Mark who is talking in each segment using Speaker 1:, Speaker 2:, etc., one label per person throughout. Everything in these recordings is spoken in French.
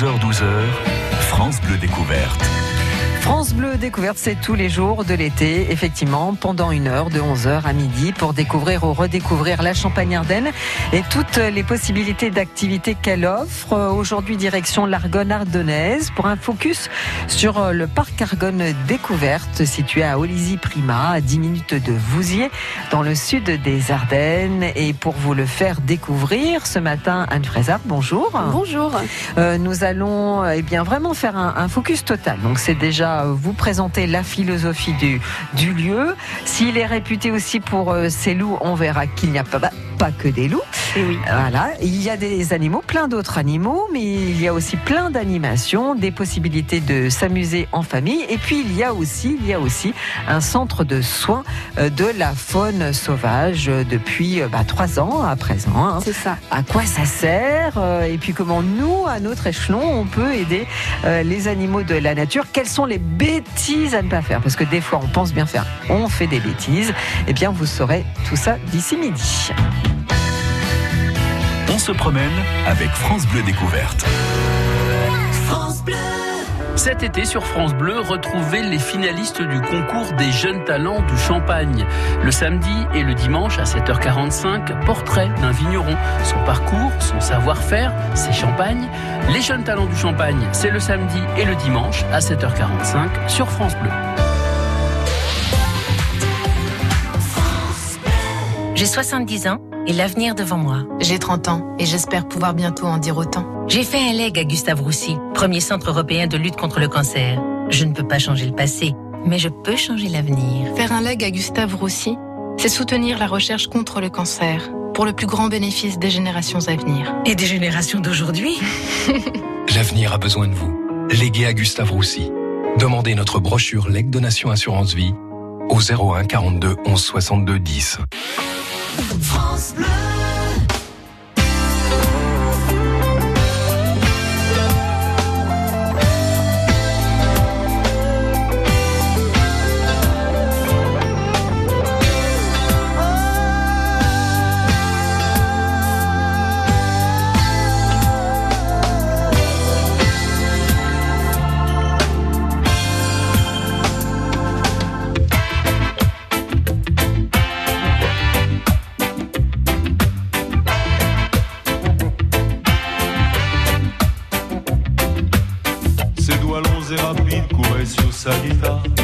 Speaker 1: 11h-12h, France Bleu Découverte.
Speaker 2: France Bleu Découverte, c'est tous les jours de l'été, effectivement, pendant une heure, de 11h à midi, pour découvrir ou redécouvrir la Champagne-Ardenne et toutes les possibilités d'activités qu'elle offre. Aujourd'hui, direction l'Argonne ardennaise pour un focus sur le parc Argonne Découverte, situé à Olizy-Prima, à 10 minutes de Vouziers, dans le sud des Ardennes. Et pour vous le faire découvrir, ce matin, Anne Frézard, bonjour.
Speaker 3: Bonjour.
Speaker 2: Euh, nous allons eh bien, vraiment faire un, un focus total. Donc, c'est déjà vous présenter la philosophie du, du lieu. S'il est réputé aussi pour euh, ses loups, on verra qu'il n'y a pas, pas que des loups.
Speaker 3: Et oui.
Speaker 2: Voilà, il y a des animaux, plein d'autres animaux, mais il y a aussi plein d'animations, des possibilités de s'amuser en famille. Et puis il y a aussi, il y a aussi un centre de soins euh, de la faune sauvage euh, depuis bah, trois ans à présent. Hein.
Speaker 3: C'est ça.
Speaker 2: À quoi ça sert Et puis comment nous, à notre échelon, on peut aider les animaux de la nature? Quelles sont les bêtises à ne pas faire? Parce que des fois, on pense bien faire, on fait des bêtises. Eh bien, vous saurez tout ça d'ici midi.
Speaker 1: On se promène avec France Bleu Découverte.
Speaker 4: France Bleu. Cet été sur France Bleu, retrouvez les finalistes du concours des jeunes talents du Champagne. Le samedi et le dimanche à 7h45, portrait d'un vigneron. Son parcours, son savoir-faire, ses champagnes. Les jeunes talents du Champagne, c'est le samedi et le dimanche à 7h45 sur France Bleu.
Speaker 5: J'ai 70 ans et l'avenir devant moi.
Speaker 6: J'ai 30 ans et j'espère pouvoir bientôt en dire autant.
Speaker 5: J'ai fait un leg à Gustave Roussy, premier centre européen de lutte contre le cancer. Je ne peux pas changer le passé, mais je peux changer l'avenir.
Speaker 6: Faire un leg à Gustave Roussy, c'est soutenir la recherche contre le cancer pour le plus grand bénéfice des générations à venir.
Speaker 5: Et des générations d'aujourd'hui
Speaker 7: L'avenir a besoin de vous. Léguez à Gustave Roussy. Demandez notre brochure Leg Donation Assurance Vie au 01 42 11 62 10.
Speaker 4: France Bleu.
Speaker 2: A vida e saída.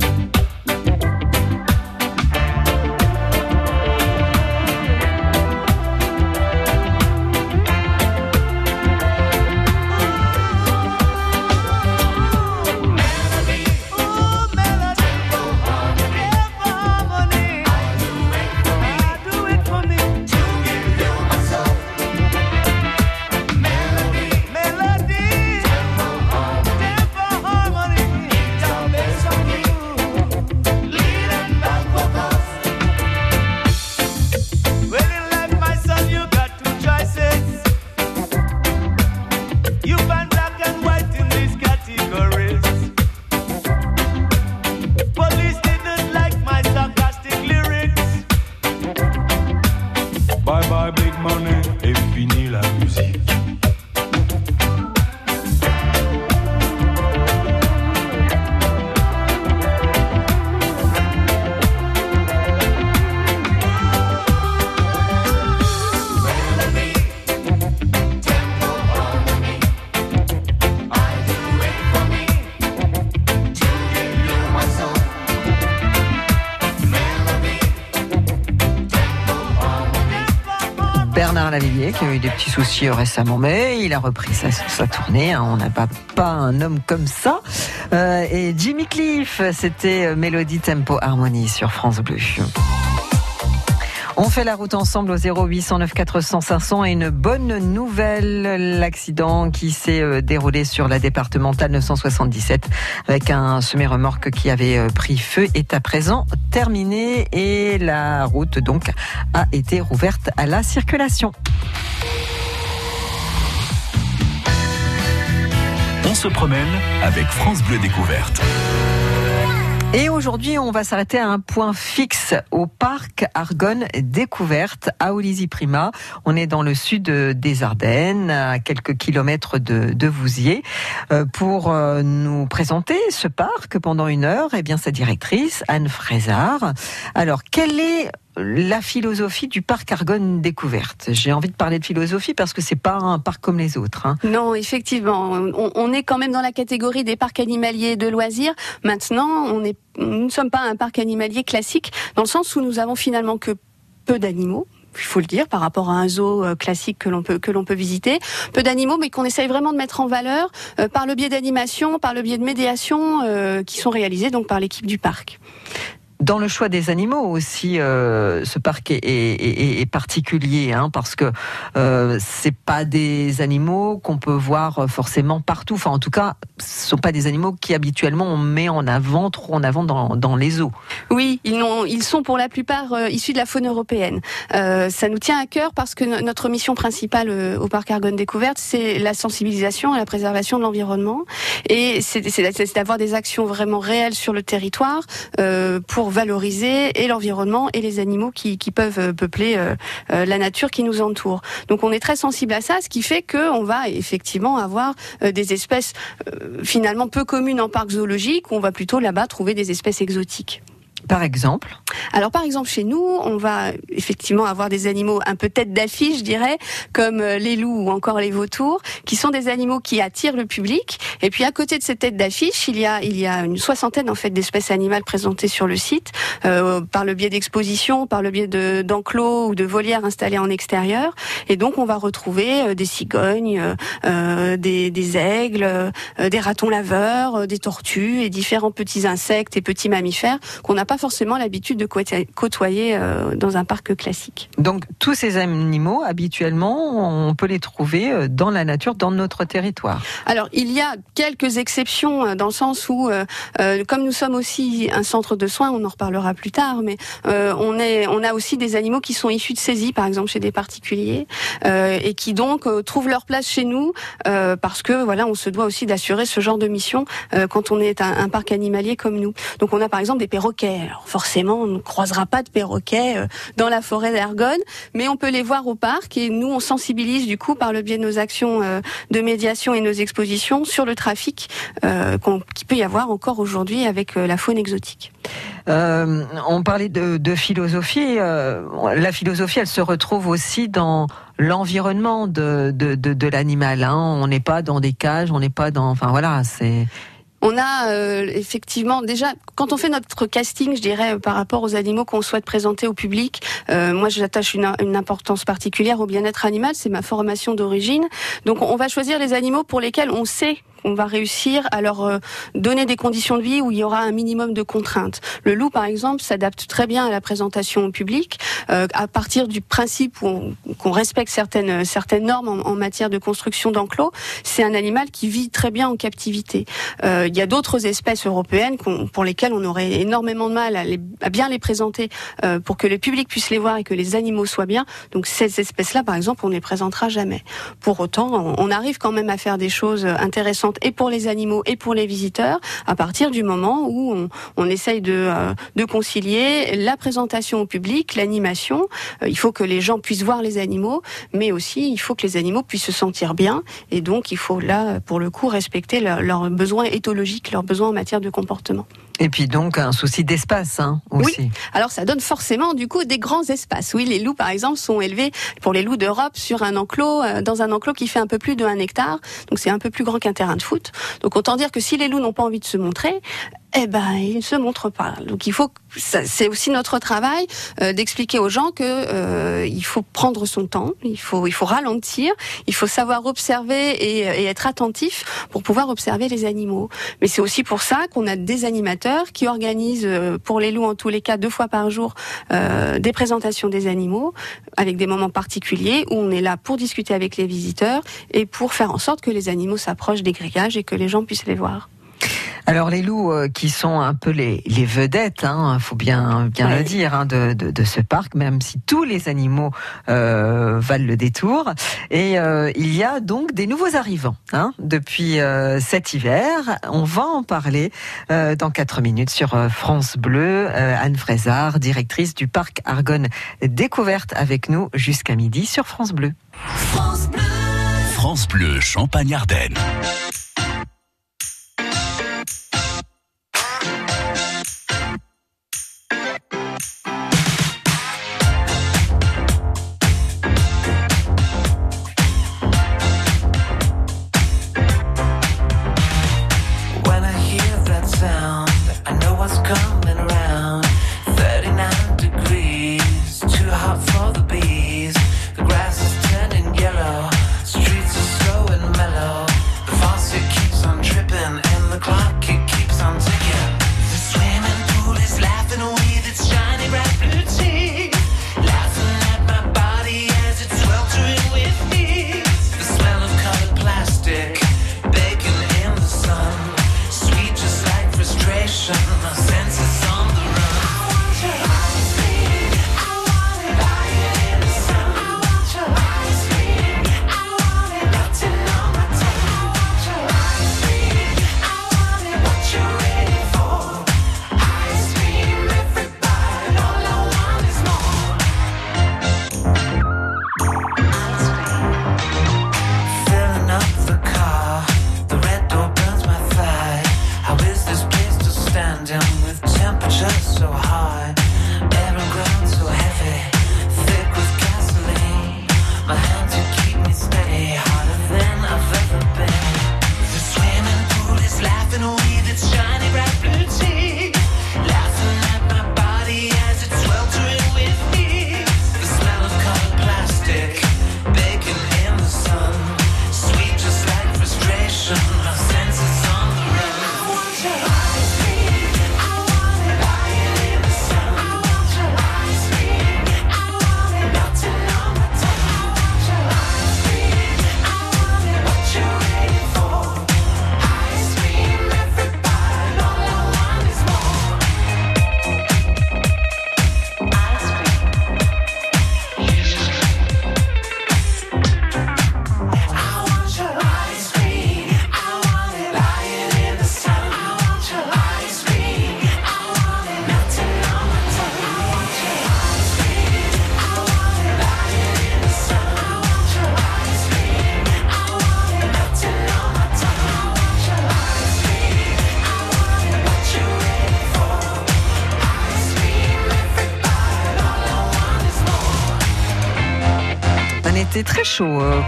Speaker 2: Thank you. Soucis récemment, mais il a repris sa, tournée. Hein. On n'a pas, un homme comme ça. Euh, et Jimmy Cliff, c'était Mélodie Tempo Harmonie sur France Bleu. On fait la route ensemble au 0809 400 500 et une bonne nouvelle, l'accident qui s'est euh, déroulé sur la départementale 977 avec un semi-remorque qui avait euh, pris feu est à présent terminé et la route donc a été rouverte à la circulation.
Speaker 1: On se promène avec France Bleu Découverte.
Speaker 2: Et aujourd'hui, on va s'arrêter à un point fixe au parc Argonne Découverte à Olysy Prima. On est dans le sud des Ardennes, à quelques kilomètres de, Vouziers, euh, pour euh, nous présenter ce parc pendant une heure. Eh bien, sa directrice, Anne Frézard. Alors, quelle est la philosophie du parc Argonne découverte. J'ai envie de parler de philosophie parce que c'est pas un parc comme les autres. Hein.
Speaker 3: Non, effectivement, on, est quand même dans la catégorie des parcs animaliers de loisirs. Maintenant, on est, nous ne sommes pas un parc animalier classique dans le sens où nous avons finalement que peu d'animaux, il faut le dire, par rapport à un zoo euh, classique que l'on peut que l'on peut visiter. Peu d'animaux, mais qu'on essaye vraiment de mettre en valeur euh, par le biais d'animation, par le biais de médiation euh, qui sont réalisées donc par l'équipe du parc.
Speaker 2: Dans le choix des animaux aussi, euh, ce parc est, particulier hein, parce que euh, c'est pas des animaux qu'on peut voir forcément partout. Enfin, en tout cas, ce sont pas des animaux qui habituellement on met en avant, trop en avant dans, les zoos.
Speaker 3: Oui, ils, sont pour la plupart euh, issus de la faune européenne. Euh, ça nous tient à cœur parce que notre mission principale euh, au parc Argonne Découverte, c'est la sensibilisation à la préservation de l'environnement et c'est d'avoir des actions vraiment réelles sur le territoire euh, valoriser et l'environnement et les animaux qui, peuvent euh, peupler euh, euh, la nature qui nous entoure. Donc on est très sensible à ça, ce qui fait qu'on va effectivement avoir des espèces finalement peu communes en parc zoologique, on va plutôt là-bas trouver des espèces exotiques.
Speaker 2: Par exemple
Speaker 3: Alors par exemple chez nous, on va effectivement avoir des animaux un peu tête d'affiche, je dirais, comme euh, les loups ou encore les vautours, qui sont des animaux qui attirent le public. Et puis à côté de ces têtes d'affiche, il y a il y a une soixantaine en fait d'espèces animales présentées sur le site euh, par le biais d'expositions, par le biais de d'enclos ou de volières installées en extérieur. Et donc on va retrouver euh, des cigognes, des, aigles, des ratons laveurs, des tortues et différents petits insectes et petits mammifères qu'on n'a pas forcément l'habitude de côtoyer euh, dans un parc classique.
Speaker 2: Donc tous ces animaux, habituellement, on peut les trouver euh, dans la nature, dans notre territoire.
Speaker 3: Alors il y a quelques exceptions euh, dans le sens où, comme nous sommes aussi un centre de soins, on en reparlera plus tard, mais on est, on a aussi des animaux qui sont issus de saisies, par exemple chez des particuliers, et qui donc trouvent leur place chez nous parce que voilà, on se doit aussi d'assurer ce genre de mission quand on est un, un parc animalier comme nous. Donc on a par exemple des perroquets alors forcément, on ne croisera pas de perroquets euh, dans la forêt d'Argonne, mais on peut les voir au parc et nous, on sensibilise du coup par le biais de nos actions euh, de médiation et nos expositions sur le trafic euh, qu'il peut y avoir encore aujourd'hui avec la faune exotique.
Speaker 2: on parlait de, philosophie. la philosophie, elle se retrouve aussi dans l'environnement de, de, l'animal. Hein. On n'est pas dans des cages, on n'est pas dans. Enfin voilà, c'est.
Speaker 3: On a euh, effectivement déjà quand on fait notre casting, je dirais par rapport aux animaux qu'on souhaite présenter au public. Euh, moi, j'attache une, une, importance particulière au bien-être animal. C'est ma formation d'origine. Donc, on va choisir les animaux pour lesquels on sait on va réussir à leur euh, donner des conditions de vie où il y aura un minimum de contraintes. Le loup, par exemple, s'adapte très bien à la présentation au public euh, à partir du principe qu'on respecte certaines certaines normes en, matière de construction d'enclos. C'est un animal qui vit très bien en captivité. Euh, il y a d'autres espèces européennes pour lesquelles on aurait énormément de mal à bien les présenter pour que le public puisse les voir et que les animaux soient bien. Donc ces espèces-là, par exemple, on ne les présentera jamais. Pour autant, on arrive quand même à faire des choses intéressantes et pour les animaux et pour les visiteurs à partir du moment où on, essaye de, euh, de concilier la présentation au public, l'animation. Euh, il faut que les gens puissent voir les animaux, mais aussi il faut que les animaux puissent se sentir bien. Et donc il faut là, pour le coup, respecter leurs besoins éthologiques, leurs besoins en matière de comportement.
Speaker 2: Et puis donc un souci d'espace hein, aussi.
Speaker 3: Oui. Alors ça donne forcément du coup des grands espaces. Oui, les loups par exemple sont élevés pour les loups d'Europe sur un enclos, euh, dans un enclos qui fait un peu plus de 1 hectare. Donc c'est un peu plus grand qu'un terrain de foot. Donc autant dire que si les loups n'ont pas envie de se montrer, eh ben, ils ne se montrent pas. Donc il faut, c'est aussi notre travail euh, d'expliquer aux gens que euh, il faut prendre son temps, il faut, il faut ralentir, il faut savoir observer et, et être attentif pour pouvoir observer les animaux. Mais c'est aussi pour ça qu'on a des animateurs qui organisent euh, pour les loups en tous les cas deux fois par jour euh, des présentations des animaux avec des moments particuliers où on est là pour discuter avec les visiteurs et pour faire en sorte que les animaux s'approchent des grillages et que les gens puissent les voir.
Speaker 2: Alors les loups euh, qui sont un peu les, les vedettes, hein, faut bien bien
Speaker 3: Ouais.
Speaker 2: le dire, hein, de, de, de ce parc, même si tous les animaux euh, valent le détour. Et euh, il y a donc des nouveaux arrivants hein, depuis euh, cet hiver. On va en parler euh, dans quatre minutes sur euh, France Bleu. Euh, Anne Frézard, directrice du parc Argonne Découverte, avec nous jusqu'à midi sur France Bleu.
Speaker 1: France Bleu Champagne-Ardenne.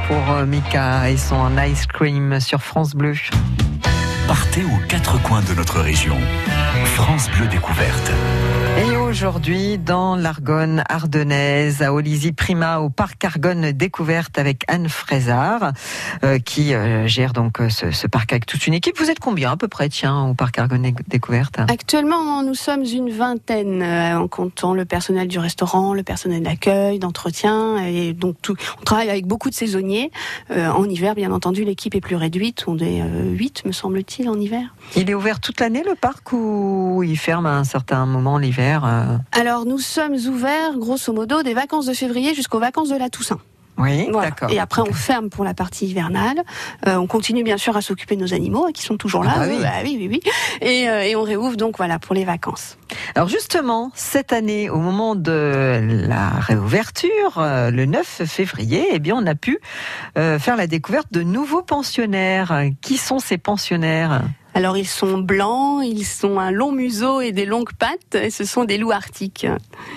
Speaker 2: Pour euh, Mika et son ice cream sur France Bleu.
Speaker 1: Partez aux quatre coins de notre région. France Bleu Découverte.
Speaker 2: Aujourd'hui, dans l'Argonne ardennaise, à Olizy Prima, au parc Argonne Découverte avec Anne Frézard, euh, qui euh, gère donc euh, ce, ce parc avec toute une équipe. Vous êtes combien à peu près, tiens, au parc Argonne Dé- Découverte?
Speaker 3: Actuellement, nous sommes une vingtaine en comptant le personnel du restaurant, le personnel d'accueil, d'entretien, et donc tout. On travaille avec beaucoup de saisonniers. En hiver, bien entendu, l'équipe est plus réduite. On est euh, 8, me semble-t-il, en hiver.
Speaker 2: Il est ouvert toute l'année, le parc, ou il ferme à un certain moment l'hiver euh
Speaker 3: Alors, nous sommes ouverts, grosso modo, des vacances de février jusqu'aux vacances de la Toussaint.
Speaker 2: Oui,
Speaker 3: Voilà.
Speaker 2: d'accord.
Speaker 3: Et après, on ferme pour la partie hivernale. Euh, on continue bien sûr à s'occuper de nos animaux hein, qui sont toujours là.
Speaker 2: Ah bah oui.
Speaker 3: Bah oui, oui, oui. Et, euh, et on réouvre donc voilà pour les vacances.
Speaker 2: Alors justement, cette année, au moment de la réouverture, euh, le 9 février, eh bien, on a pu faire la découverte de nouveaux pensionnaires. Qui sont ces pensionnaires?
Speaker 3: Alors ils sont blancs, ils ont un long museau et des longues pattes. Et ce sont des loups arctiques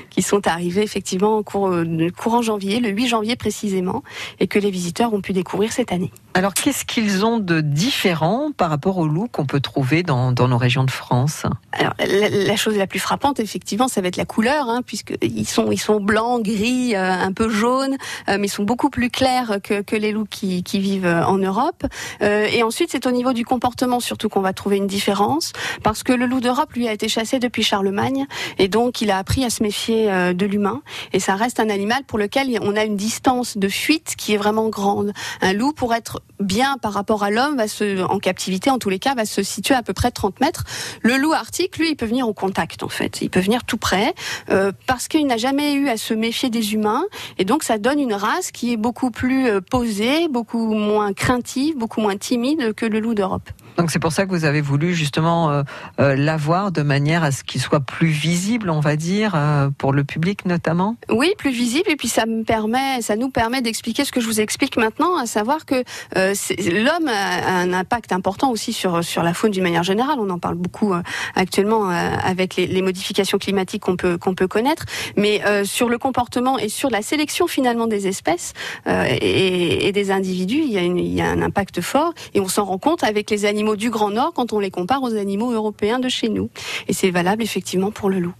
Speaker 3: qui sont arrivés effectivement en euh, courant janvier, le 8 janvier précisément, et que les visiteurs ont pu découvrir cette année.
Speaker 2: Alors, qu'est-ce qu'ils ont de différent par rapport aux loups qu'on peut trouver dans, dans nos régions de France
Speaker 3: Alors, la, la chose la plus frappante, effectivement, ça va être la couleur, hein, puisqu'ils sont, ils sont blancs, gris, euh, un peu jaunes, euh, mais ils sont beaucoup plus clairs que, que les loups qui, qui vivent euh, en Europe. Euh, et ensuite, c'est au niveau du comportement surtout qu'on va trouver une différence, parce que le loup d'Europe, lui, a été chassé depuis Charlemagne, et donc il a appris à se méfier euh, de l'humain, et ça reste un animal pour lequel on a une distance de fuite qui est vraiment grande. Un loup, pour être bien par rapport à l'homme, va se, en captivité en tous les cas, va se situer à peu près 30 mètres. Le loup arctique, lui, il peut venir au contact en fait. Il peut venir tout près euh, parce qu'il n'a jamais eu à se méfier des humains et donc ça donne une race qui est beaucoup plus euh, posée, beaucoup moins craintive, beaucoup moins timide que le loup d'Europe.
Speaker 2: Donc c'est pour ça que vous avez voulu justement euh, euh, l'avoir de manière à ce qu'il soit plus visible, on va dire, euh, pour le public notamment.
Speaker 3: Oui, plus visible et puis ça me permet, ça nous permet d'expliquer ce que je vous explique maintenant, à savoir que l'homme a un impact important aussi sur sur la faune d'une manière générale. On en parle beaucoup actuellement avec les, modifications climatiques qu'on peut qu'on peut connaître, mais sur le comportement et sur la sélection finalement des espèces et, et des individus, il y, a une- il y a un impact fort et on s'en rend compte avec les animaux du Grand Nord quand on les compare aux animaux européens de chez nous. Et c'est valable effectivement pour le loup.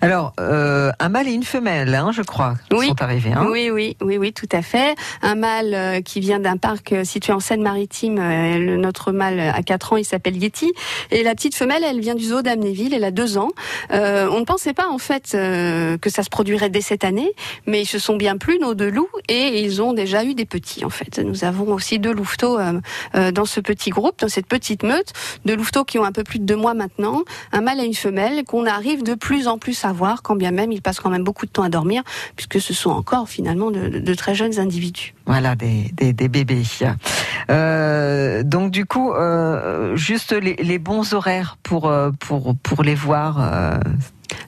Speaker 2: Alors, euh, un mâle et une femelle, hein, je crois,
Speaker 3: Oui.
Speaker 2: sont arrivés. Hein.
Speaker 3: Oui, oui, oui, oui, tout à fait. Un mâle euh, qui vient d'un parc euh, situé en Seine-Maritime. euh, le- notre mâle a 4 ans, il s'appelle Yeti. Et la petite femelle, elle vient du zoo d'Amnéville, elle a 2 ans. Euh, on ne pensait pas en fait euh, que ça se produirait dès cette année, mais ils se sont bien plu, nos deux loups, et ils ont déjà eu des petits en fait. Nous avons aussi deux louveteaux dans ce petit groupe, dans cette petite meute, de louveteaux qui ont un peu plus de deux mois maintenant, un mâle et une femelle qu'on arrive de plus en plus à voir, quand bien même ils passent quand même beaucoup de temps à dormir, puisque ce sont encore finalement de, très jeunes individus.
Speaker 2: Voilà, des, des, bébés. Euh, donc du coup, euh, juste les, bons horaires pour, euh, pour, pour les voir.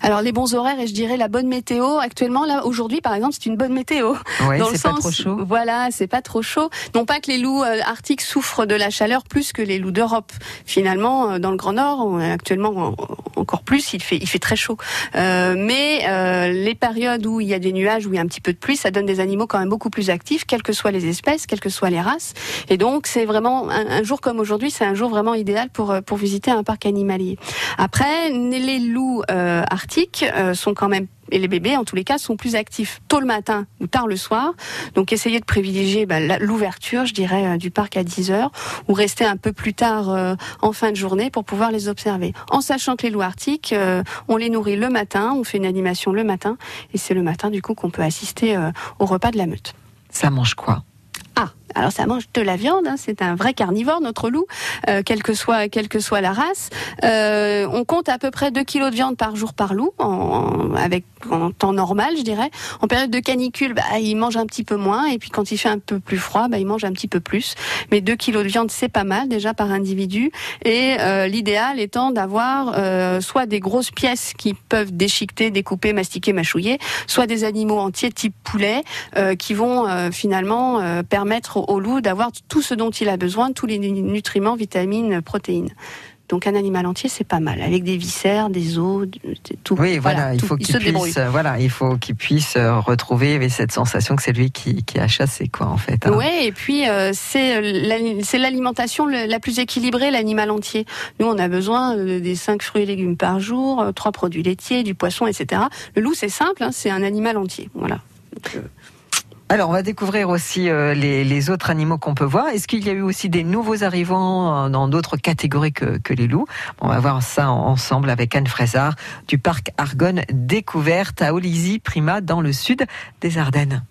Speaker 3: Alors les bons horaires et je dirais la bonne météo. Actuellement, là, aujourd'hui, par exemple, c'est une bonne météo.
Speaker 2: ouais,
Speaker 3: dans le
Speaker 2: c'est pas
Speaker 3: sens,
Speaker 2: trop chaud.
Speaker 3: Voilà, c'est pas trop chaud. Non pas que les loups euh, arctiques souffrent de la chaleur plus que les loups d'Europe. Finalement, euh, dans le Grand Nord, on est actuellement en- encore plus, il fait, il fait très chaud. Euh, mais euh, les périodes où il y a des nuages, où il y a un petit peu de pluie, ça donne des animaux quand même beaucoup plus actifs, quelles que soient les espèces, quelles que soient les races. Et donc, c'est vraiment un, un jour comme aujourd'hui, c'est un jour vraiment idéal pour pour visiter un parc animalier. Après, les loups arctiques euh, sont quand même et les bébés, en tous les cas, sont plus actifs tôt le matin ou tard le soir. Donc, essayez de privilégier bah, l'ouverture, je dirais, euh, du parc à 10 heures ou rester un peu plus tard euh, en fin de journée pour pouvoir les observer. En sachant que les loups arctiques, euh, on les nourrit le matin, on fait une animation le matin et c'est le matin, du coup, qu'on peut assister euh, au repas de la meute.
Speaker 2: Ça mange quoi?
Speaker 3: Ah, alors ça mange de la viande, hein, c'est un vrai carnivore notre loup, euh, quelle que soit quelle que soit la race. Euh, on compte à peu près 2 kilos de viande par jour par loup, en, avec en temps normal, je dirais. En période de canicule, bah, il mange un petit peu moins, et puis quand il fait un peu plus froid, bah, il mange un petit peu plus. Mais 2 kilos de viande, c'est pas mal déjà par individu. Et euh, l'idéal étant d'avoir euh, soit des grosses pièces qui peuvent déchiqueter, découper, mastiquer, mâchouiller, soit des animaux entiers type poulet euh, qui vont finalement permettre au, loup d'avoir tout ce dont il a besoin, tous les nu- nutriments, vitamines, protéines. Donc un animal entier, c'est pas mal, avec des viscères, des os, tout.
Speaker 2: Oui, voilà, il
Speaker 3: tout.
Speaker 2: faut
Speaker 3: Il
Speaker 2: puisse, euh, voilà, il faut qu'il puisse euh, retrouver cette sensation que c'est lui qui, qui a chassé, quoi, en fait. hein.
Speaker 3: Ouais, et puis euh, c'est l'ali- c'est l'alimentation la plus équilibrée, l'animal entier. Nous, on a besoin des cinq fruits et légumes par jour, euh, trois produits laitiers, du poisson, etc. Le loup, c'est simple, hein, c'est un animal entier. Voilà. Donc, euh,
Speaker 2: Alors, on va découvrir aussi euh, les, autres animaux qu'on peut voir. Est-ce qu'il y a eu aussi des nouveaux arrivants euh, dans d'autres catégories que, les loups? On va voir ça en- ensemble avec Anne Fraisard du parc Argonne Découverte à Olizy, Prima, dans le sud des Ardennes.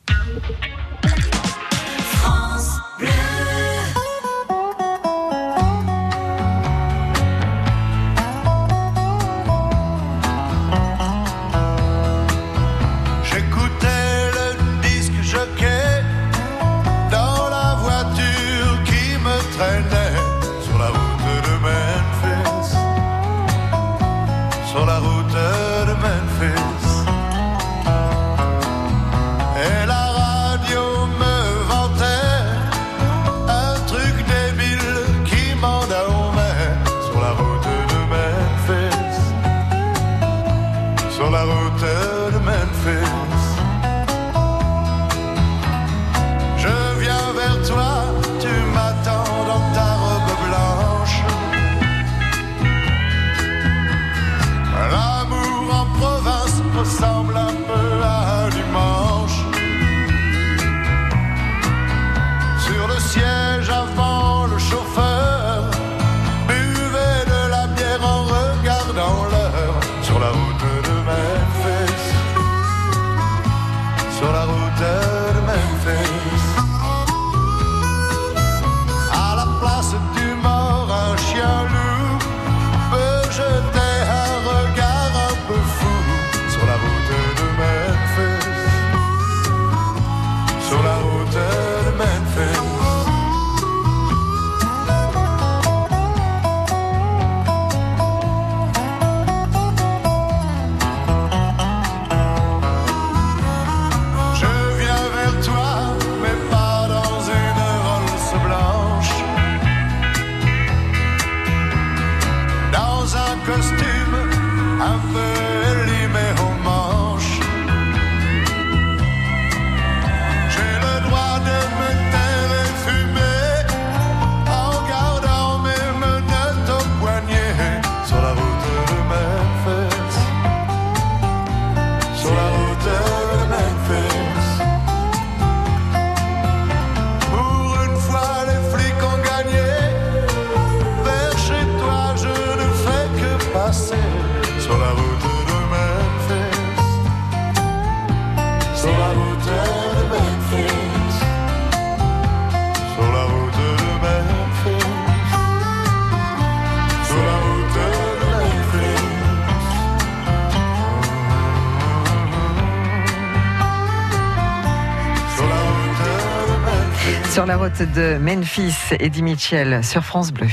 Speaker 8: La route de Memphis,
Speaker 2: Eddie Mitchell sur France Bleu.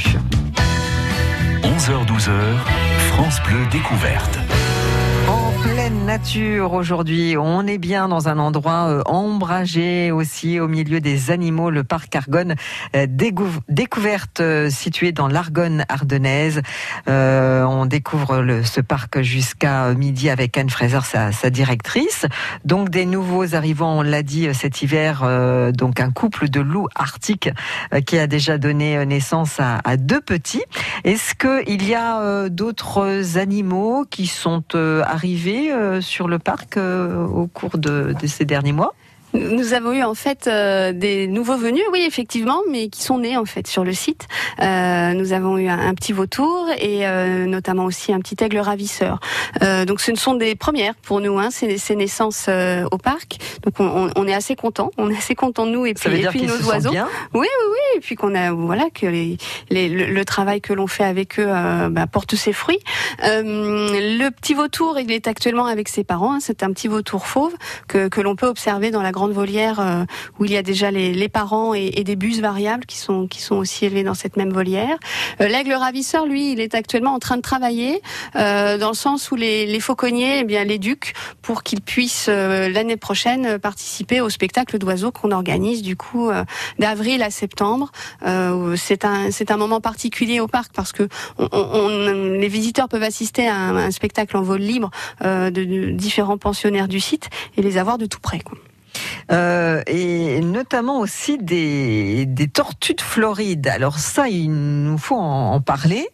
Speaker 1: 11h-12h, France Bleu découverte.
Speaker 2: Nature aujourd'hui, on est bien dans un endroit euh, ombragé aussi au milieu des animaux, le parc Argonne euh, découverte euh, situé dans l'Argonne ardennaise. On découvre ce parc jusqu'à midi avec Anne Fraser, sa, directrice. Donc des nouveaux arrivants, on l'a dit cet hiver, donc un couple de loups arctiques qui a déjà donné naissance à, à deux petits. Est-ce qu'il y a d'autres animaux qui sont arrivés sur le parc euh, au cours de ces derniers mois
Speaker 3: Nous avons eu en fait euh, des nouveaux venus, oui effectivement, mais qui sont nés en fait sur le site. Euh, nous avons eu un, un petit vautour et euh, notamment aussi un petit aigle ravisseur. Euh, donc ce ne sont des premières pour nous, hein, ces, ces naissances euh, au parc. Donc on, on- est assez content, on est assez content de nous et puis,
Speaker 2: Ça veut
Speaker 3: et
Speaker 2: dire
Speaker 3: puis nos
Speaker 2: se
Speaker 3: oiseaux.
Speaker 2: bien?
Speaker 3: Oui, oui, oui. Et puis qu'on a, voilà, que les, les- le, le travail que l'on fait avec eux euh, bah, porte ses fruits. Euh, le petit vautour, il est actuellement avec ses parents. hein. c'est un petit vautour fauve que, que l'on peut observer dans la grande volière euh, où il y a déjà les, parents et, des bus variables qui sont aussi élevés dans cette même volière. Euh, L'aigle ravisseur, lui, il est actuellement en train de travailler euh, dans le sens où les, fauconniers, eh l'éduquent pour qu'ils puissent l'année prochaine participer au spectacle d'oiseaux qu'on organise du coup d'avril à septembre. C'est un moment particulier au parc parce que les visiteurs peuvent assister à un, spectacle en vol libre de, différents pensionnaires du site et les avoir de tout près.
Speaker 2: Euh, et notamment aussi des, des tortues de Floride. Alors ça, il nous faut en, en parler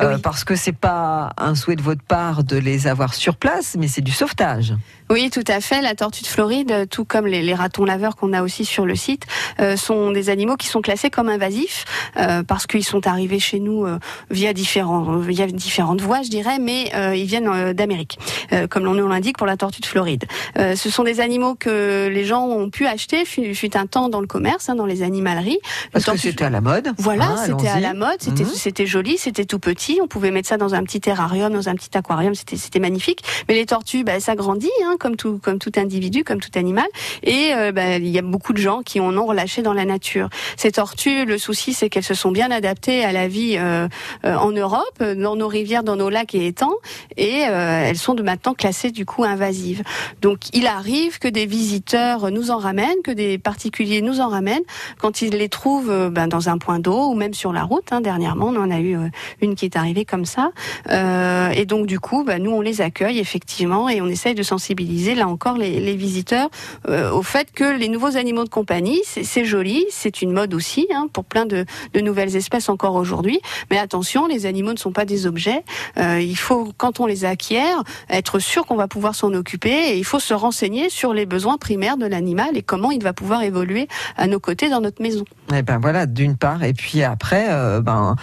Speaker 2: euh,
Speaker 3: Oui.
Speaker 2: parce que c'est pas un souhait de votre part de les avoir sur place, mais c'est du sauvetage.
Speaker 3: Oui, tout à fait. La tortue de Floride, tout comme les, les ratons laveurs qu'on a aussi sur le site, euh, sont des animaux qui sont classés comme invasifs euh, parce qu'ils sont arrivés chez nous euh, via différents, via différentes voies, je dirais, mais euh, ils viennent euh, d'Amérique, euh, comme l'on nous l'indique pour la tortue de Floride. Euh, ce sont des animaux que les gens ont pu acheter fut, fut un temps dans le commerce, hein, dans les animaleries.
Speaker 2: Parce que c'était à la mode.
Speaker 3: voilà,
Speaker 2: hein,
Speaker 3: c'était à la mode, c'était
Speaker 2: Mhm.
Speaker 3: c'était joli, c'était tout petit. On pouvait mettre ça dans un petit terrarium, dans un petit aquarium, c'était c'était magnifique. Mais les tortues, bah, ça grandit, hein, comme tout comme tout individu, comme tout animal. Et euh, bah, il y a beaucoup de gens qui en ont relâché dans la nature. Ces tortues, le souci, c'est qu'elles se sont bien adaptées à la vie euh, euh, en Europe, dans nos rivières, dans nos lacs et étangs, et euh, elles sont de maintenant classées du coup invasives. Donc il arrive que des visiteurs nous en ramènent, que des particuliers nous en ramènent quand ils les trouvent euh, ben, dans un point d'eau ou même sur la route. hein. Dernièrement, on en a eu une qui est arrivée comme ça. Et donc du coup, ben, nous on les accueille effectivement et on essaye de sensibiliser là encore les, visiteurs euh, au fait que les nouveaux animaux de compagnie, c'est joli, c'est une mode aussi hein, pour plein de, nouvelles espèces encore aujourd'hui. Mais attention, les animaux ne sont pas des objets. Euh, il faut, quand on les acquiert, être sûr qu'on va pouvoir s'en occuper et il faut se renseigner sur les besoins primaires de l'animal et comment il va pouvoir évoluer à nos côtés dans notre maison.
Speaker 2: Eh ben voilà, d'une part, et puis après, euh, ben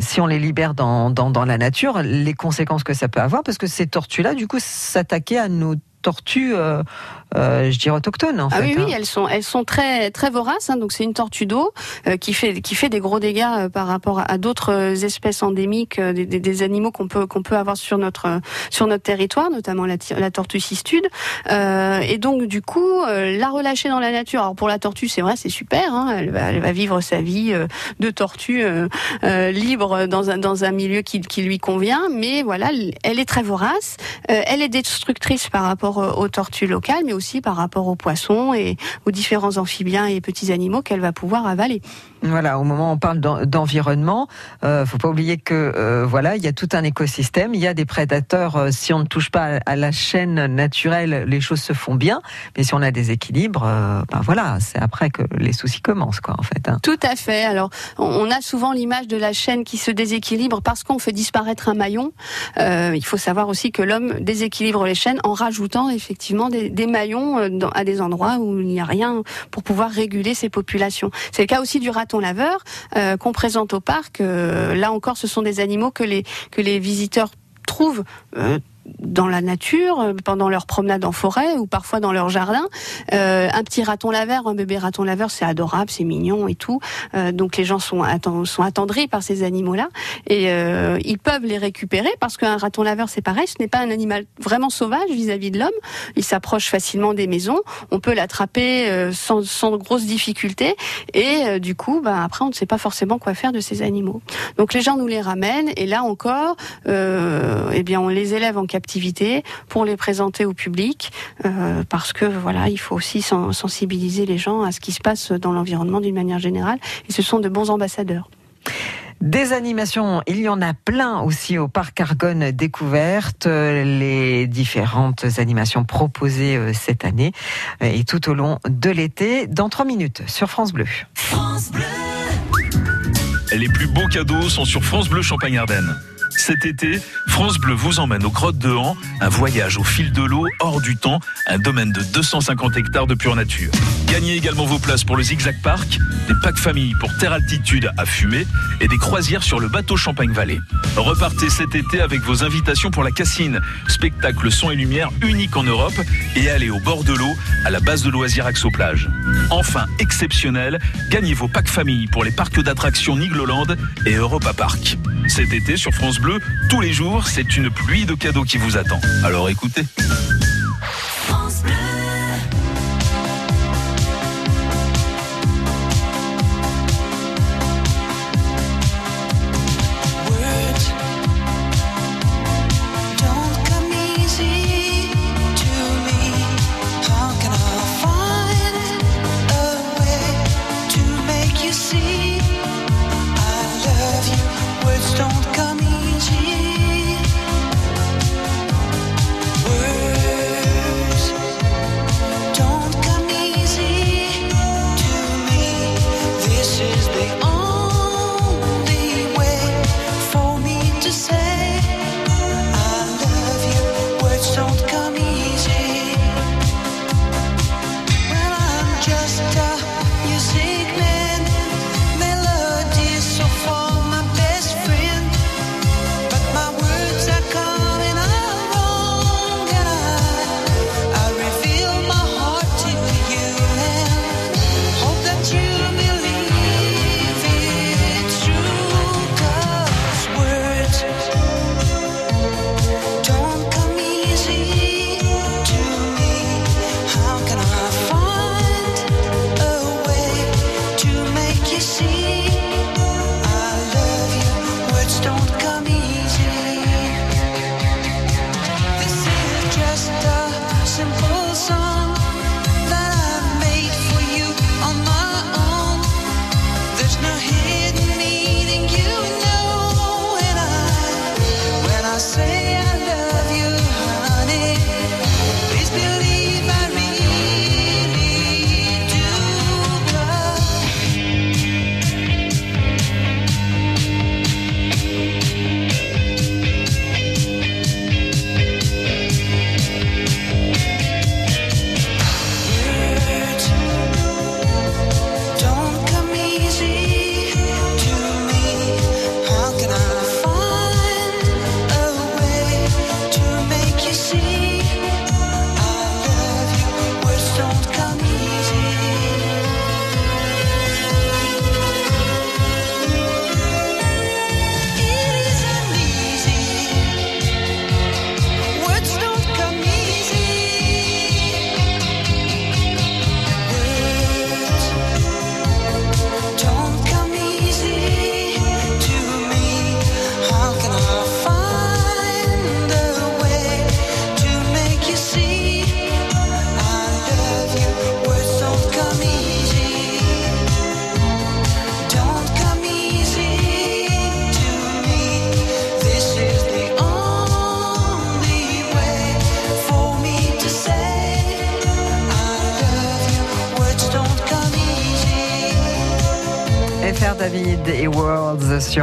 Speaker 2: si on les libère dans, dans, la nature, les conséquences que ça peut avoir, parce que ces tortues-là, du coup, s'attaquaient à nos tortues, euh, euh, je dirais autochtones en
Speaker 3: Ah
Speaker 2: fait.
Speaker 3: oui, oui,
Speaker 2: hein.
Speaker 3: elles sont, elles sont très, très voraces. hein. donc c'est une tortue d'eau euh, qui fait, qui fait des gros dégâts par rapport à, d'autres espèces endémiques, des, des- des animaux qu'on peut, qu'on peut avoir sur notre, sur notre territoire, notamment la, tortue cistude. Et donc du coup, la relâcher dans la nature. Alors pour la tortue, c'est vrai, c'est super. hein. elle, va, elle va vivre sa vie de tortue libre dans un, dans un milieu qui, qui lui convient. Mais voilà, elle est très vorace. Elle est destructrice par rapport aux tortues locales, mais aussi par rapport aux poissons et aux différents amphibiens et petits animaux qu'elle va pouvoir avaler.
Speaker 2: Voilà, au moment où on parle d'en- d'environnement, euh, faut pas oublier que euh, voilà, il y a tout un écosystème, il y a des prédateurs. euh, si on ne touche pas à, la chaîne naturelle, les choses se font bien. Mais si on a des équilibres, euh, ben voilà, c'est après que les soucis commencent, quoi, en fait. hein.
Speaker 3: Tout à fait. Alors, on- a souvent l'image de la chaîne qui se déséquilibre parce qu'on fait disparaître un maillon. Il faut savoir aussi que l'homme déséquilibre les chaînes en rajoutant effectivement des, maillons à des endroits où il n'y a rien pour pouvoir réguler ces populations. C'est le cas aussi du laveur euh, qu'on présente au parc. Euh, là encore, ce sont des animaux que les que les visiteurs trouvent. Dans la nature, euh, pendant leur promenade en forêt ou parfois dans leur jardin. Euh, un petit raton laveur, un bébé raton laveur, c'est adorable, c'est mignon et tout. Euh, donc les gens sont, sont attendris par ces animaux-là et ils peuvent les récupérer parce qu'un raton laveur, c'est pareil, ce n'est pas un animal vraiment sauvage vis-à-vis de l'homme. Il s'approche facilement des maisons. On peut l'attraper sans, sans grosse difficulté et du coup, bah, après, on ne sait pas forcément quoi faire de ces animaux. Donc les gens nous les ramènent et là encore, eh bien, on les élève en captivité pour les présenter au public euh, parce que voilà, il faut aussi sen- sensibiliser les gens à ce qui se passe dans l'environnement d'une manière générale et ce sont de bons ambassadeurs.
Speaker 2: Des animations, il y en a plein aussi au Parc Argonne Découverte. Euh, Les différentes animations proposées euh, cette année et tout au long de l'été, dans trois minutes sur France Bleu.
Speaker 9: Les plus beaux cadeaux sont sur France Bleu Champagne-Ardenne. Cet été, France Bleu vous emmène aux grottes de Han, un voyage au fil de l'eau, hors du temps, un domaine de 250 hectares de pure nature. Gagnez également vos places pour le Zigzag Park, des packs famille pour terre altitude à fumer et des croisières sur le bateau Champagne-Vallée. Repartez cet été avec vos invitations pour la Cassine, spectacle son et lumière unique en Europe, et allez au bord de l'eau, à la base de loisirs Axo-Plage. Enfin, exceptionnel, gagnez vos packs famille pour les parcs d'attractions Nigloland et Europa Park. Cet été sur France Tous les jours, c'est une pluie de cadeaux qui vous attend. Alors écoutez.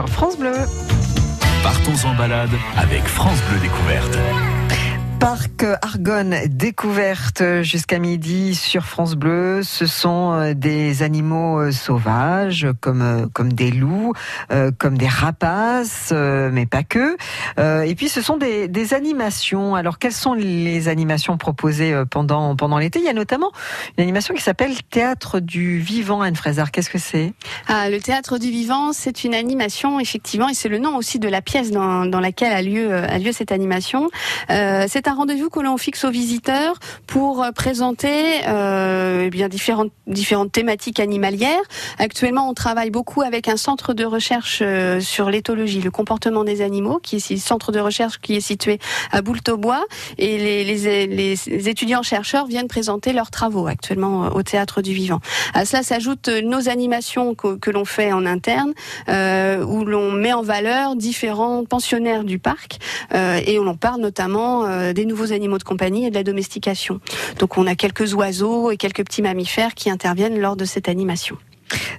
Speaker 2: France Bleu.
Speaker 1: Partons en balade avec France Bleu Découverte.
Speaker 2: Argonne découverte jusqu'à midi sur France Bleu. Ce sont euh, des animaux euh, sauvages comme euh, comme des loups, comme des rapaces, mais pas que. Et puis ce sont des, animations. Alors quelles sont les animations proposées pendant pendant l'été? Il y a notamment une animation qui s'appelle Théâtre du vivant. Anne Fraser, qu'est-ce que c'est?
Speaker 3: Ah, le théâtre du vivant, c'est une animation effectivement, et c'est le nom aussi de la pièce dans, dans laquelle a lieu a lieu cette animation. C'est un rendez-vous que l'on fixe aux visiteurs pour euh, présenter euh, eh bien différentes différentes thématiques animalières. Actuellement, on travaille beaucoup avec un centre de recherche euh, sur l'éthologie, le comportement des animaux, qui est centre de recherche qui est situé à Boultebois, et les, les, étudiants chercheurs viennent présenter leurs travaux actuellement au théâtre du vivant. À cela s'ajoutent nos animations que, que l'on fait en interne, où l'on met en valeur différents pensionnaires du parc et où l'on parle notamment des nouveaux animaux de compagnie et de la domestication. Donc on a quelques oiseaux et quelques petits mammifères qui interviennent lors de cette animation.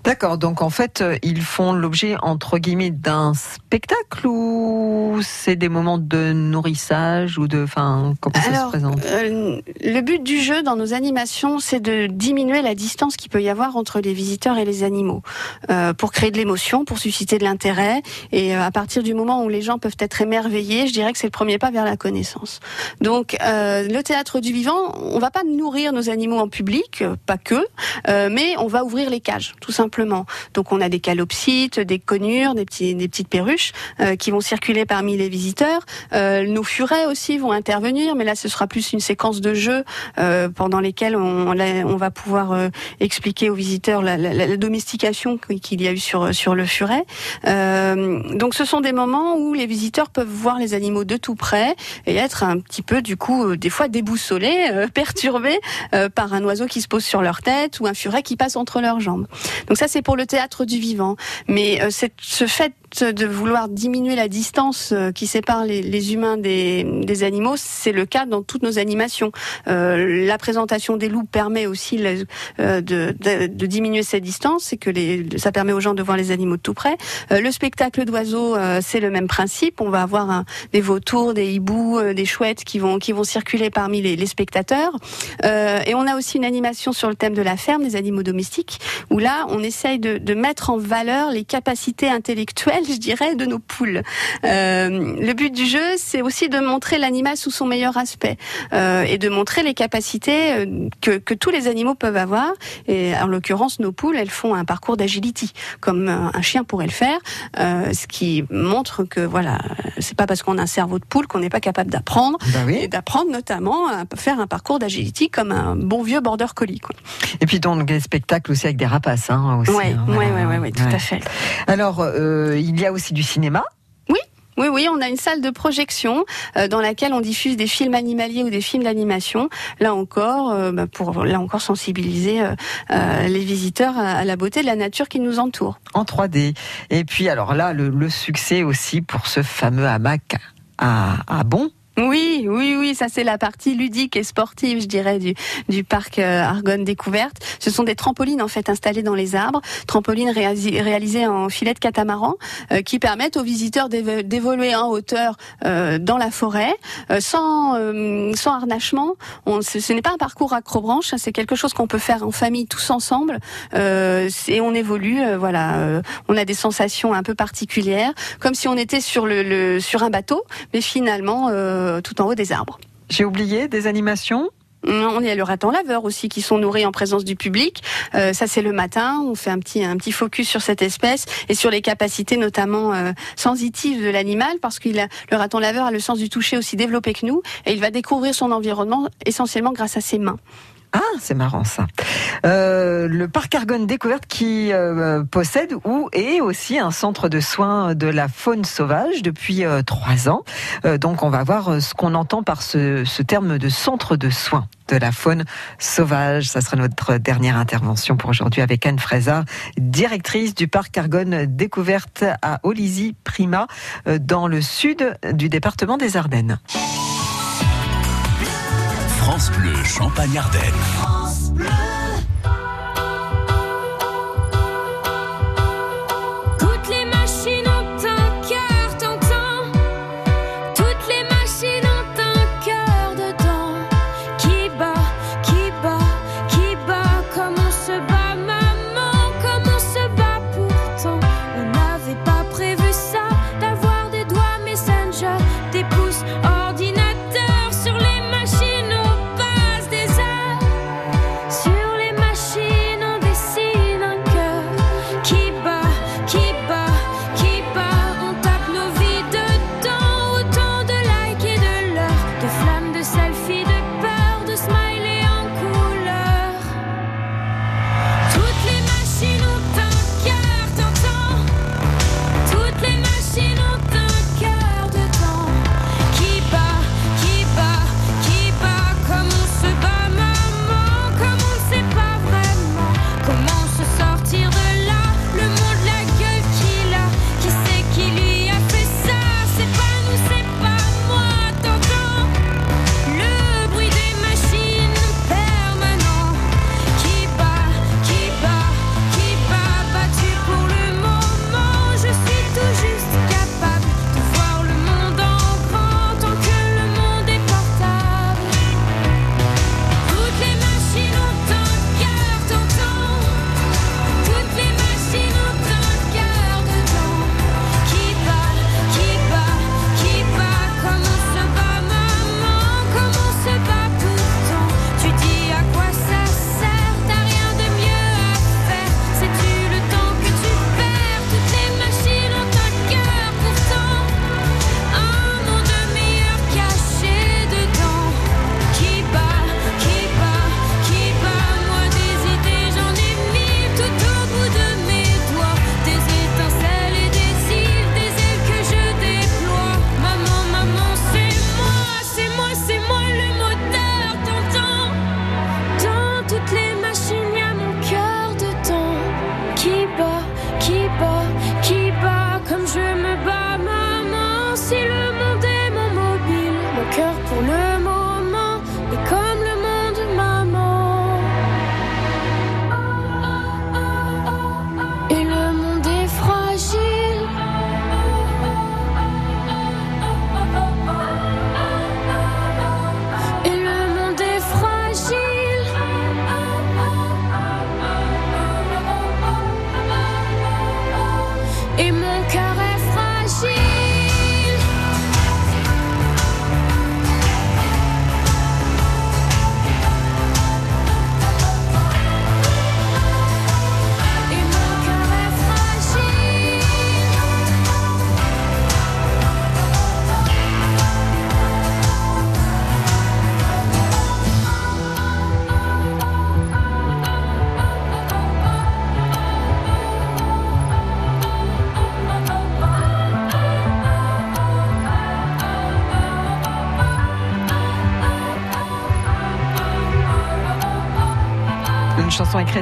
Speaker 2: D'accord, donc en fait, euh, ils font l'objet, entre guillemets, d'un spectacle ou c'est des moments de nourrissage ou de... Enfin, comment ça se
Speaker 3: Alors,
Speaker 2: présente?
Speaker 3: euh, le but du jeu dans nos animations, c'est de diminuer la distance qu'il peut y avoir entre les visiteurs et les animaux, euh, pour créer de l'émotion, pour susciter de l'intérêt. Et euh, à partir du moment où les gens peuvent être émerveillés, je dirais que c'est le premier pas vers la connaissance. Donc, le théâtre du vivant, on va pas nourrir nos animaux en public, pas que, mais on va ouvrir les cages, tout simplement. Donc, on a des calopsites, des conures, des, petits, des petites perruches euh, qui vont circuler parmi les visiteurs. Euh, nos furets aussi vont intervenir, mais là, ce sera plus une séquence de jeu euh, pendant lesquelles on, on va pouvoir euh, expliquer aux visiteurs la, la- la domestication qu'il y a eu sur, sur le furet. Euh, donc, ce sont des moments où les visiteurs peuvent voir les animaux de tout près et être un petit peu, du coup, euh, des fois déboussolés, perturbés par un oiseau qui se pose sur leur tête ou un furet qui passe entre leurs jambes. Donc ça, c'est pour le théâtre du vivant. Mais euh, ce fait de vouloir diminuer la distance euh, qui sépare les, humains des, animaux, c'est le cas dans toutes nos animations. Euh, la présentation des loups permet aussi euh, de, diminuer cette distance, c'est que ça permet aux gens de voir les animaux de tout près. Euh, le spectacle d'oiseaux, euh, c'est le même principe. On va avoir des vautours, des hiboux, euh, des chouettes qui vont qui vont circuler parmi les, spectateurs. Euh, et on a aussi une animation sur le thème de la ferme, des animaux domestiques, où là, on essaye de mettre en valeur les capacités intellectuelles, je dirais, de nos poules. Euh, le but du jeu, c'est aussi de montrer l'animal sous son meilleur aspect euh, et de montrer les capacités euh, que, que tous les animaux peuvent avoir. Et en l'occurrence, nos poules, elles font un parcours d'agility, comme un chien pourrait le faire, euh, ce qui montre que voilà, c'est pas parce qu'on a un cerveau de poule qu'on n'est pas capable d'apprendre
Speaker 2: Bah oui.
Speaker 3: et d'apprendre notamment à faire un parcours d'agility comme un bon vieux border collie. Quoi.
Speaker 2: Et puis donc des spectacles aussi avec des rapaces. Hein, aussi,
Speaker 3: Ouais,
Speaker 2: hein, voilà.
Speaker 3: ouais, ouais, ouais, tout
Speaker 2: Ouais.
Speaker 3: à fait.
Speaker 2: Alors, euh, il y a aussi du cinéma.
Speaker 3: Oui, oui, on a une salle de projection euh, dans laquelle on diffuse des films animaliers ou des films d'animation. Là encore, euh, bah, pour là encore sensibiliser euh, euh, les visiteurs à, à la beauté de la nature qui nous entoure.
Speaker 2: en 3D. Et puis alors là, le, le succès aussi pour ce fameux hamac à, à Bon.
Speaker 3: Oui, oui, oui, ça c'est la partie ludique et sportive, je dirais, du, du parc euh, Argonne Découverte. Ce sont des trampolines en fait installées dans les arbres, trampolines réalisées en filet de catamaran, euh, qui permettent aux visiteurs d'évo- d'évoluer en hauteur euh, dans la forêt, euh, sans, euh, sans harnachement. On, ce ce n'est pas un parcours accrobranche, hein, c'est quelque chose qu'on peut faire en famille tous ensemble, et on évolue. voilà, on a des sensations un peu particulières, comme si on était sur le, le sur un bateau, mais finalement euh, tout en haut des arbres.
Speaker 2: J'ai oublié des animations.
Speaker 3: On y a le raton laveur aussi qui sont nourris en présence du public. Euh, ça c'est le matin. On fait un petit un petit focus sur cette espèce et sur les capacités notamment euh, sensitives de l'animal parce qu'il a le raton laveur a le sens du toucher aussi développé que nous et il va découvrir son environnement essentiellement grâce à ses mains.
Speaker 2: Ah, c'est marrant ça. Euh, le parc Argonne Découverte qui euh, possède ou est aussi un centre de soins de la faune sauvage depuis euh, trois ans. Donc on va voir ce qu'on entend par ce, terme de centre de soins de la faune sauvage. Ça sera notre dernière intervention pour aujourd'hui avec Anne Fraser, directrice du parc Argonne Découverte à Olizy Prima, dans le sud du département des Ardennes.
Speaker 1: France Bleu Champagne-Ardenne.
Speaker 10: Toutes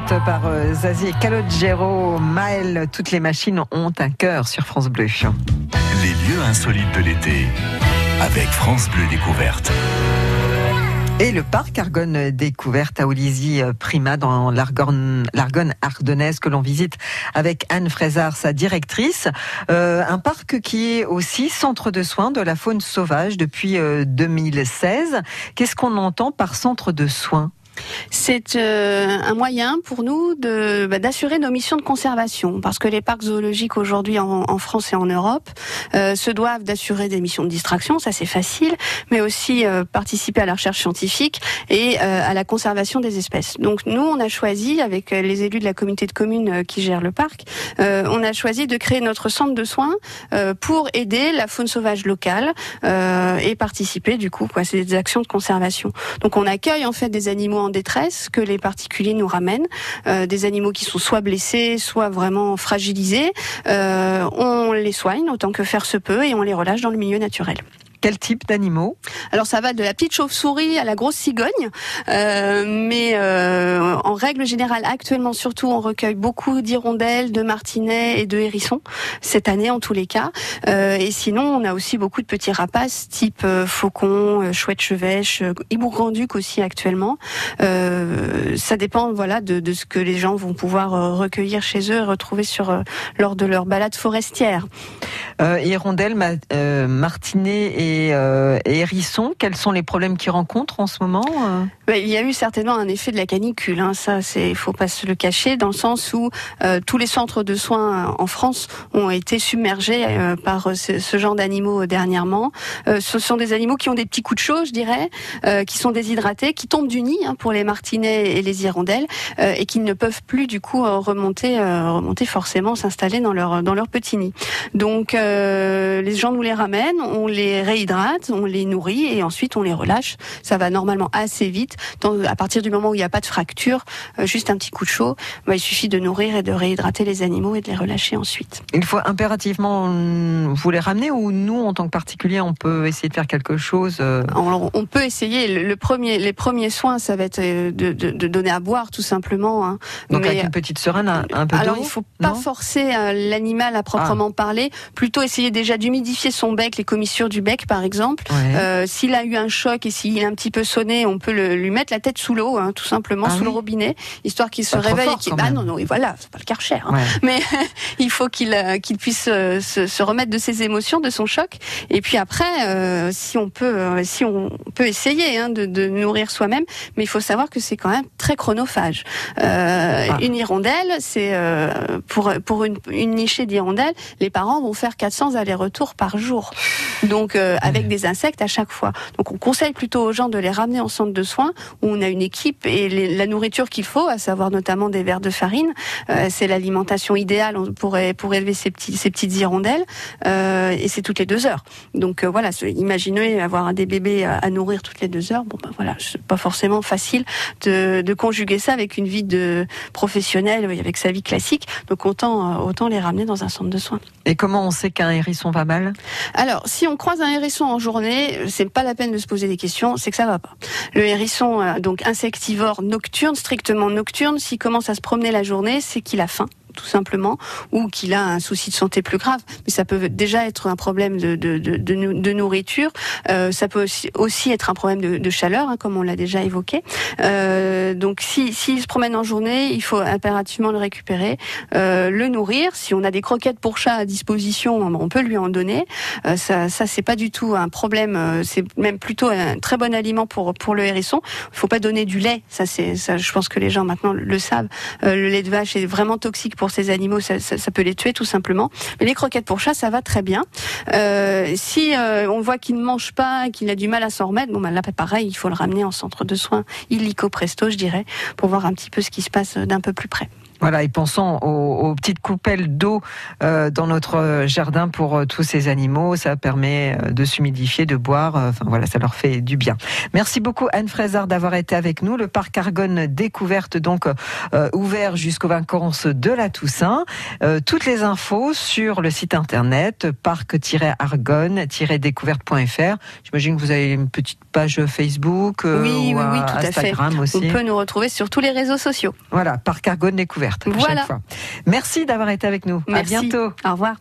Speaker 2: Par euh, Zazie et Calogero. Maël, toutes les machines ont un cœur sur France Bleu.
Speaker 1: Les lieux insolites de l'été avec France Bleu Découverte.
Speaker 2: Et le parc Argonne découverte à Olizy euh, Prima dans l'Argonne ardennaise que l'on visite avec Anne Frézard, sa directrice. Euh, un parc qui est aussi centre de soins de la faune sauvage depuis euh, 2016. Qu'est-ce qu'on entend par centre de soins?
Speaker 3: C'est euh, un moyen pour nous bah, d'assurer nos missions de conservation, parce que les parcs zoologiques aujourd'hui en, France et en Europe euh, se doivent d'assurer des missions de distraction, ça c'est facile, mais aussi euh, participer à la recherche scientifique et à la conservation des espèces. Donc nous, on a choisi avec les élus de la communauté de communes qui gèrent le parc, on a choisi de créer notre centre de soins pour aider la faune sauvage locale et participer du coup, quoi, c'est des actions de conservation. Donc on accueille en fait des animaux en détresse que les particuliers nous ramènent, euh, des animaux qui sont soit blessés, soit vraiment fragilisés. Euh, on les soigne autant que faire se peut et on les relâche dans le milieu naturel.
Speaker 2: Quel type d'animaux?
Speaker 3: Alors ça va de la petite chauve-souris à la grosse cigogne, euh, mais euh, en règle générale, actuellement surtout, on recueille beaucoup d'hirondelles, de martinets et de hérissons cette année en tous les cas. Euh, et sinon, on a aussi beaucoup de petits rapaces type faucon, chouette chevêche, hibou grand-duc aussi actuellement. Ça dépend, voilà, de, de ce que les gens vont pouvoir recueillir chez eux et retrouver sur lors de leur balade forestière.
Speaker 2: euh, Hirondelle, ma, euh, Martinet et, euh, Hérisson, quels sont les problèmes qu'ils rencontrent en ce moment euh
Speaker 3: Il y a eu certainement un effet de la canicule, hein, ça c'est faut pas se le cacher, dans le sens où euh, tous les centres de soins en France ont été submergés par ce, genre d'animaux dernièrement. Ce sont des animaux qui ont des petits coups de chaud, je dirais, qui sont déshydratés, qui tombent du nid hein, pour les martinets et les hirondelles, et qui ne peuvent plus du coup remonter, remonter forcément, s'installer dans leur dans leur petit nid. Donc les gens nous les ramènent, on les réhydrate, on les nourrit et ensuite on les relâche. Ça va normalement assez vite. Dans- à partir du moment où il n'y a pas de fracture, euh, juste un petit coup de chaud, bah, il suffit de nourrir et de réhydrater les animaux et de les relâcher ensuite.
Speaker 2: Il faut impérativement vous les ramener ou nous, en tant que particulier, on peut essayer de faire quelque chose euh,
Speaker 3: Alors, on peut essayer. Le, le premier, les premiers soins, ça va être euh, de, de- de donner à boire tout simplement. hein.
Speaker 2: Donc
Speaker 3: Mais-
Speaker 2: avec une petite seringue, un, un peu
Speaker 3: Alors
Speaker 2: d'eau
Speaker 3: il faut pas forcer l'animal à proprement parler, plutôt essayer déjà d'humidifier son bec, les commissures du bec par exemple.
Speaker 2: Ouais.
Speaker 3: Euh, s'il a eu un choc et s'il est un petit peu sonné, on peut le- lui mettre la tête sous l'eau, hein, tout simplement,
Speaker 2: Ah
Speaker 3: sous le robinet, histoire qu'il se réveille.
Speaker 2: fort,
Speaker 3: et qu'il- Ah
Speaker 2: même.
Speaker 3: non, non, et voilà, c'est pas le karcher. hein.
Speaker 2: Ouais.
Speaker 3: Mais il faut qu'il euh, qu'il puisse euh, se, se remettre de ses émotions, de son choc. Et puis après, euh, si on peut, si on peut essayer hein, de, de nourrir soi-même, mais il faut savoir que c'est quand même très chronophage. Euh,
Speaker 2: Ah.
Speaker 3: Une hirondelle, c'est pour pour une, une nichée d'hirondelles, les parents vont faire 400 allers-retours par jour. Donc euh, avec des insectes à chaque fois. Donc on conseille plutôt aux gens de les ramener en centre de soins où on a une équipe et les- la nourriture qu'il faut, à savoir notamment des verres de farine. Euh, c'est l'alimentation idéale pour pour élever ces petits ces petites hirondelles euh, et c'est toutes les deux heures. Donc euh, voilà, imaginez avoir des bébés à, à nourrir toutes les deux heures. Bon ben voilà, c'est pas forcément facile de, de conjuguer ça avec une vie de professionnel, oui, avec sa vie classique. Donc autant euh, autant les ramener dans un centre de soins.
Speaker 2: Et comment on sait qu'un hérisson va mal?
Speaker 3: Alors, si on croise un hérisson en journée, c'est pas la peine de se poser des questions, c'est que ça va pas. Le hérisson, euh, donc insectivore nocturne, strictement nocturne, s'il commence à se promener la journée, c'est qu'il a faim tout simplement, ou qu'il a un souci de santé plus grave. Mais ça peut déjà être un problème de, de, de, de nou- de nourriture. Euh, ça peut aussi, aussi être un problème de, chaleur, hein, comme on l'a déjà évoqué. Euh, donc, si s'il se promène en journée, il faut impérativement le récupérer, euh, le nourrir. Si on a des croquettes pour chat à disposition, on peut lui en donner. Euh, ça, ça c'est pas du tout un problème. euh, C'est même plutôt un très bon aliment pour pour le hérisson. Il faut pas donner du lait. Ça, c'est ça. Je pense que les gens maintenant le savent. Euh, le lait de vache est vraiment toxique pour ces animaux. Ça, peut les tuer tout simplement. Mais les croquettes pour chat, ça va très bien. Euh, si euh, on voit qu'il ne mange pas, qu'il a du mal à s'en remettre, bon ben là pareil, il faut le ramener en centre de soins illico presto, je dirais, pour voir un petit peu ce qui se passe d'un peu plus près.
Speaker 2: Voilà, et pensons aux, aux petites coupelles d'eau euh, dans notre jardin pour euh, tous ces animaux. Ça permet euh, de s'humidifier, de boire. Enfin voilà, ça leur fait du bien. Merci beaucoup Anne Fraisard d'avoir été avec nous. Le parc Argonne découverte donc euh, ouvert jusqu'aux vacances de la Toussaint. Toutes les infos sur le site internet parc-argonne-découverte.fr. J'imagine que vous avez une petite page Facebook
Speaker 3: Oui, oui,
Speaker 2: ou
Speaker 3: oui,
Speaker 2: un
Speaker 3: tout à fait.
Speaker 2: Instagram aussi.
Speaker 3: On peut nous retrouver sur tous les réseaux sociaux.
Speaker 2: Voilà, parc Argonne découverte. À chaque fois. Merci d'avoir été avec nous.
Speaker 3: Merci.
Speaker 2: À bientôt.
Speaker 3: Au revoir.